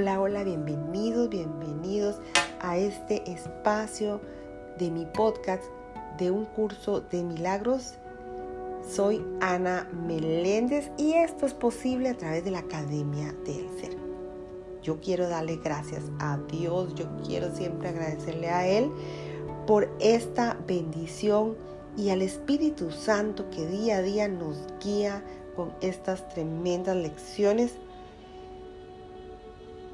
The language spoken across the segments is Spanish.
Hola, hola, bienvenidos, bienvenidos a este espacio de mi podcast de un curso de milagros. Soy Ana Meléndez y esto es posible a través de la Academia del Ser. Yo quiero darle gracias a Dios, yo quiero siempre agradecerle a Él por esta bendición y al Espíritu Santo que día a día nos guía con estas tremendas lecciones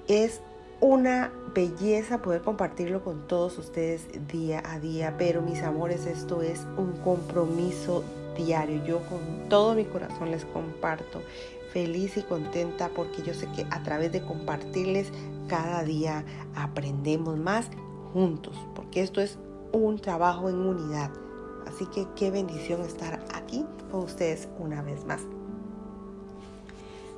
es una belleza poder compartirlo con todos ustedes día a día, pero mis amores, esto es un compromiso diario. Yo con todo mi corazón les comparto, feliz y contenta porque yo sé que a través de compartirles cada día aprendemos más juntos, porque esto es un trabajo en unidad. Así que qué bendición estar aquí con ustedes una vez más.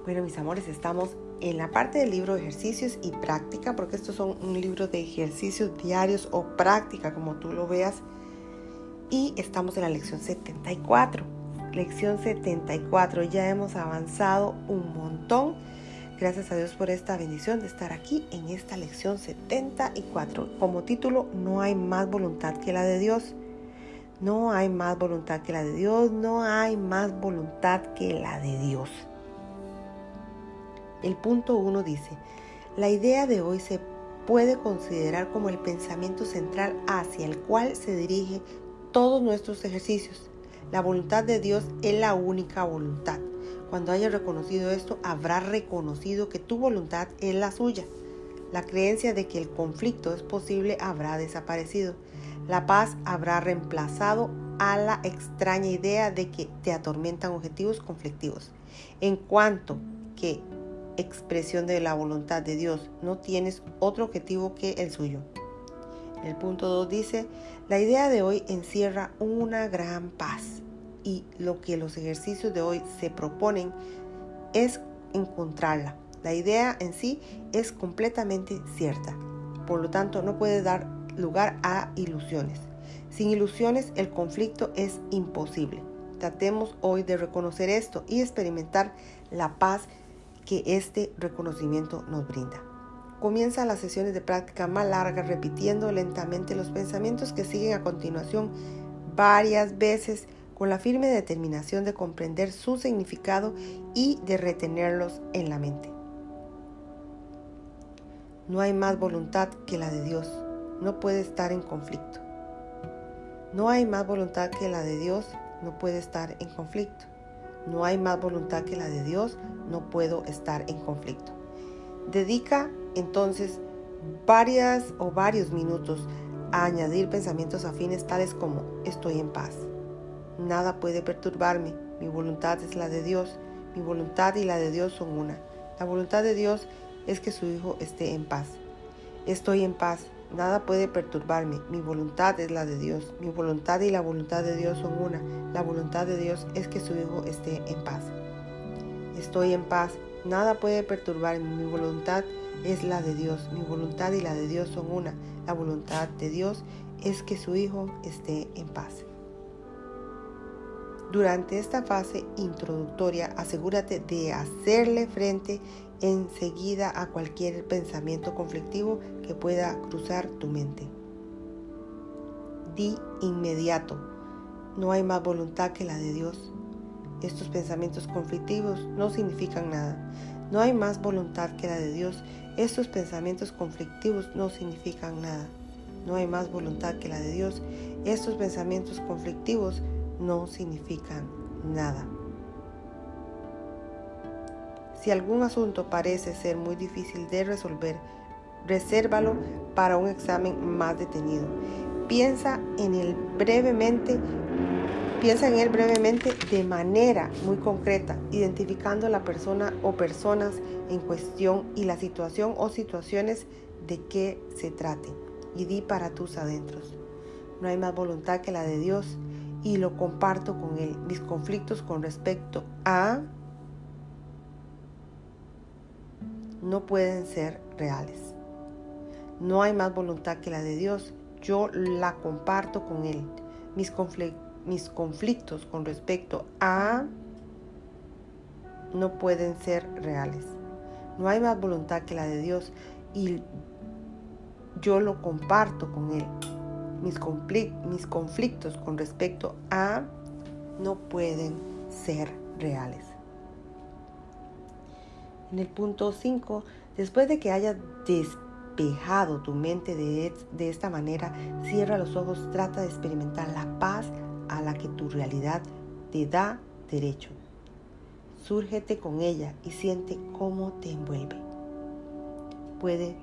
Bueno, mis amores, estamos en la parte del libro de ejercicios y práctica, porque estos son un libro de ejercicios diarios o práctica, como tú lo veas. Y estamos en la lección 74. Lección 74, ya hemos avanzado un montón. Gracias a Dios por esta bendición de estar aquí en esta lección 74. Como título, no hay más voluntad que la de Dios. No hay más voluntad que la de Dios. No hay más voluntad que la de Dios. El punto 1 dice, la idea de hoy se puede considerar como el pensamiento central hacia el cual se dirige todos nuestros ejercicios. La voluntad de Dios es la única voluntad. Cuando haya reconocido esto, habrá reconocido que tu voluntad es la suya. La creencia de que el conflicto es posible habrá desaparecido. La paz habrá reemplazado a la extraña idea de que te atormentan objetivos conflictivos. En cuanto que expresión de la voluntad de Dios, no tienes otro objetivo que el suyo. El punto 2 dice, la idea de hoy encierra una gran paz y lo que los ejercicios de hoy se proponen es encontrarla. La idea en sí es completamente cierta, por lo tanto no puede dar lugar a ilusiones. Sin ilusiones el conflicto es imposible. Tratemos hoy de reconocer esto y experimentar la paz que este reconocimiento nos brinda. Comienza las sesiones de práctica más largas repitiendo lentamente los pensamientos que siguen a continuación varias veces con la firme determinación de comprender su significado y de retenerlos en la mente. No hay más voluntad que la de Dios. No puede estar en conflicto. No hay más voluntad que la de Dios. No puede estar en conflicto no hay más voluntad que la de Dios, no puedo estar en conflicto. Dedica entonces varias o varios minutos a añadir pensamientos afines tales como estoy en paz. Nada puede perturbarme, mi voluntad es la de Dios, mi voluntad y la de Dios son una. La voluntad de Dios es que su Hijo esté en paz. Estoy en paz, Nada puede perturbarme. Mi voluntad es la de Dios. Mi voluntad y la voluntad de Dios son una. La voluntad de Dios es que su Hijo esté en paz. Estoy en paz. Nada puede perturbarme. Mi voluntad es la de Dios. Mi voluntad y la de Dios son una. La voluntad de Dios es que su Hijo esté en paz. Durante esta fase introductoria, asegúrate de hacerle frente enseguida a cualquier pensamiento conflictivo que pueda cruzar tu mente. Di inmediato, no hay más voluntad que la de Dios. Estos pensamientos conflictivos no significan nada. No hay más voluntad que la de Dios. Estos pensamientos conflictivos no significan nada. No hay más voluntad que la de Dios. Estos pensamientos conflictivos no significan nada. Si algún asunto parece ser muy difícil de resolver, resérvalo para un examen más detenido. Piensa en él brevemente, piensa en él brevemente de manera muy concreta, identificando la persona o personas en cuestión y la situación o situaciones de que se trate. Y di para tus adentros. No hay más voluntad que la de Dios y lo comparto con él. Mis conflictos con respecto a no pueden ser reales. No hay más voluntad que la de Dios. Yo la comparto con Él. Mis, mis conflictos con respecto a no pueden ser reales. No hay más voluntad que la de Dios y yo lo comparto con Él. Mis, mis conflictos con respecto a no pueden ser reales. En el punto 5, después de que hayas despejado tu mente de, de esta manera, cierra los ojos, trata de experimentar la paz a la que tu realidad te da derecho. Súrgete con ella y siente cómo te envuelve. Puede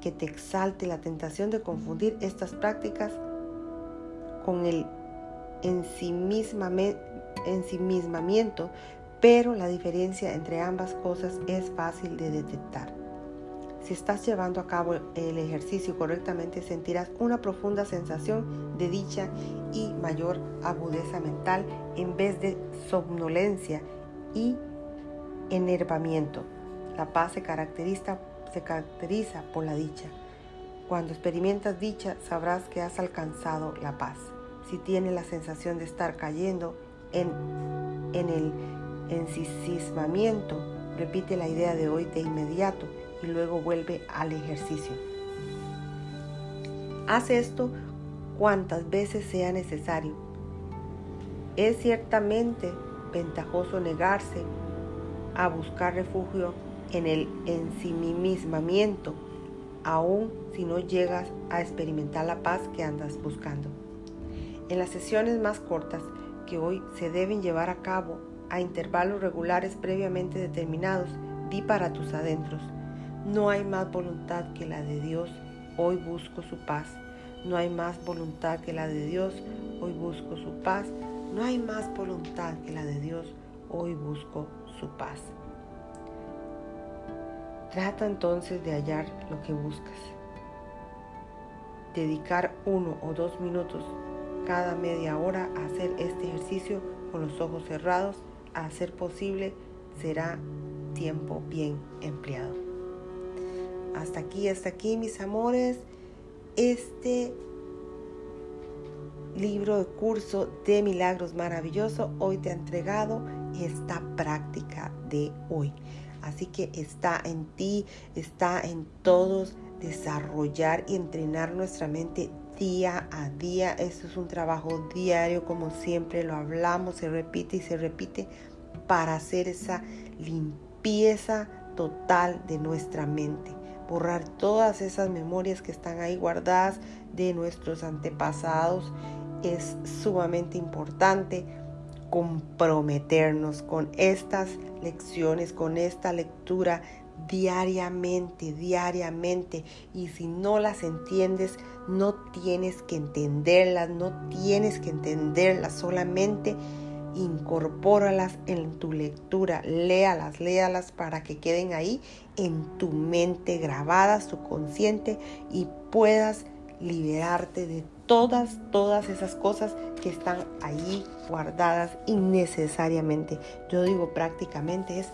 que te exalte la tentación de confundir estas prácticas con el ensimismamiento, pero la diferencia entre ambas cosas es fácil de detectar. Si estás llevando a cabo el ejercicio correctamente, sentirás una profunda sensación de dicha y mayor agudeza mental en vez de somnolencia y enervamiento. La paz se caracteriza, por la dicha. Cuando experimentas dicha, sabrás que has alcanzado la paz. Si tienes la sensación de estar cayendo en, en el ensimismamiento, repite la idea de hoy de inmediato y luego vuelve al ejercicio. Haz esto cuantas veces sea necesario. Es ciertamente ventajoso negarse a buscar refugio en el ensimismamiento, aun si no llegas a experimentar la paz que andas buscando. En las sesiones más cortas que hoy se deben llevar a cabo a intervalos regulares previamente determinados, di para tus adentros. No hay más voluntad que la de Dios, hoy busco su paz. No hay más voluntad que la de Dios, hoy busco su paz. No hay más voluntad que la de Dios, hoy busco su paz. Trata entonces de hallar lo que buscas. Dedicar uno o dos minutos cada media hora a hacer este ejercicio con los ojos cerrados, a ser posible, será tiempo bien empleado. Hasta aquí, hasta aquí, mis amores. Este libro de curso de milagros maravilloso hoy te ha entregado esta práctica de hoy. Así que está en ti, está en todos desarrollar y entrenar nuestra mente día a día. Esto es un trabajo diario, como siempre lo hablamos, se repite y se repite para hacer esa limpieza total de nuestra mente borrar todas esas memorias que están ahí guardadas de nuestros antepasados. Es sumamente importante comprometernos con estas lecciones, con esta lectura diariamente, diariamente. Y si no las entiendes, no tienes que entenderlas, no tienes que entenderlas, solamente incorpóralas en tu lectura, léalas, léalas para que queden ahí en tu mente grabadas, subconsciente y puedas liberarte de todas, todas esas cosas que están ahí guardadas innecesariamente. Yo digo prácticamente es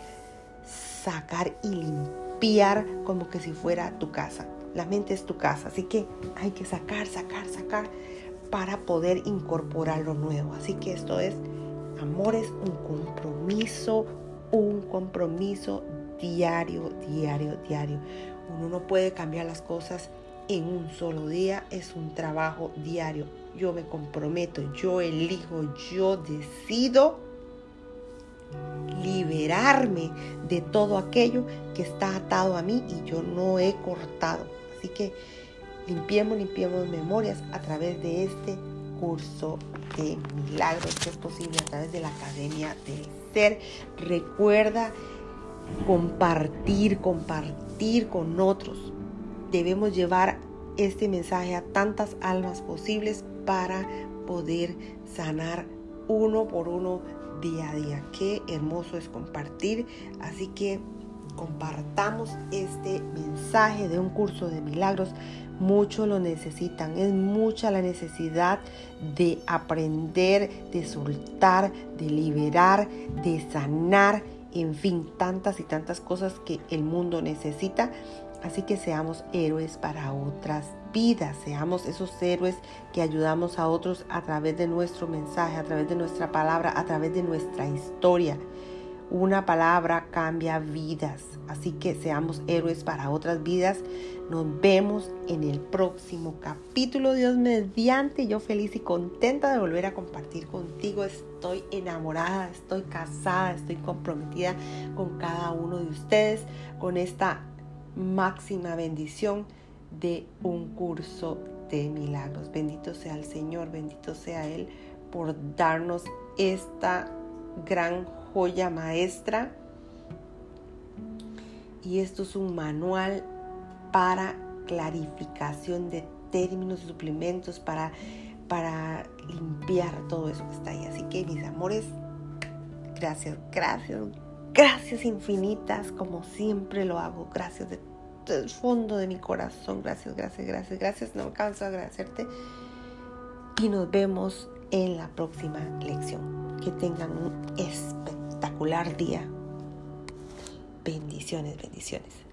sacar y limpiar como que si fuera tu casa. La mente es tu casa, así que hay que sacar, sacar, sacar para poder incorporar lo nuevo. Así que esto es Amor es un compromiso, un compromiso diario, diario, diario. Uno no puede cambiar las cosas en un solo día, es un trabajo diario. Yo me comprometo, yo elijo, yo decido liberarme de todo aquello que está atado a mí y yo no he cortado. Así que limpiemos, limpiemos memorias a través de este curso de milagros que es posible a través de la Academia del Ser. Recuerda compartir, compartir con otros. Debemos llevar este mensaje a tantas almas posibles para poder sanar uno por uno día a día. Qué hermoso es compartir. Así que compartamos este mensaje de un curso de milagros Muchos lo necesitan, es mucha la necesidad de aprender, de soltar, de liberar, de sanar, en fin, tantas y tantas cosas que el mundo necesita. Así que seamos héroes para otras vidas, seamos esos héroes que ayudamos a otros a través de nuestro mensaje, a través de nuestra palabra, a través de nuestra historia. Una palabra cambia vidas, así que seamos héroes para otras vidas. Nos vemos en el próximo capítulo. Dios mediante, yo feliz y contenta de volver a compartir contigo. Estoy enamorada, estoy casada, estoy comprometida con cada uno de ustedes, con esta máxima bendición de un curso de milagros. Bendito sea el Señor, bendito sea Él por darnos esta gran joya maestra. Y esto es un manual para clarificación de términos, suplementos, para, para limpiar todo eso que está ahí. Así que mis amores, gracias, gracias, gracias infinitas, como siempre lo hago. Gracias de todo el fondo de mi corazón. Gracias, gracias, gracias, gracias. No me canso de agradecerte. Y nos vemos en la próxima lección. Que tengan un espectacular día. Bendiciones, bendiciones.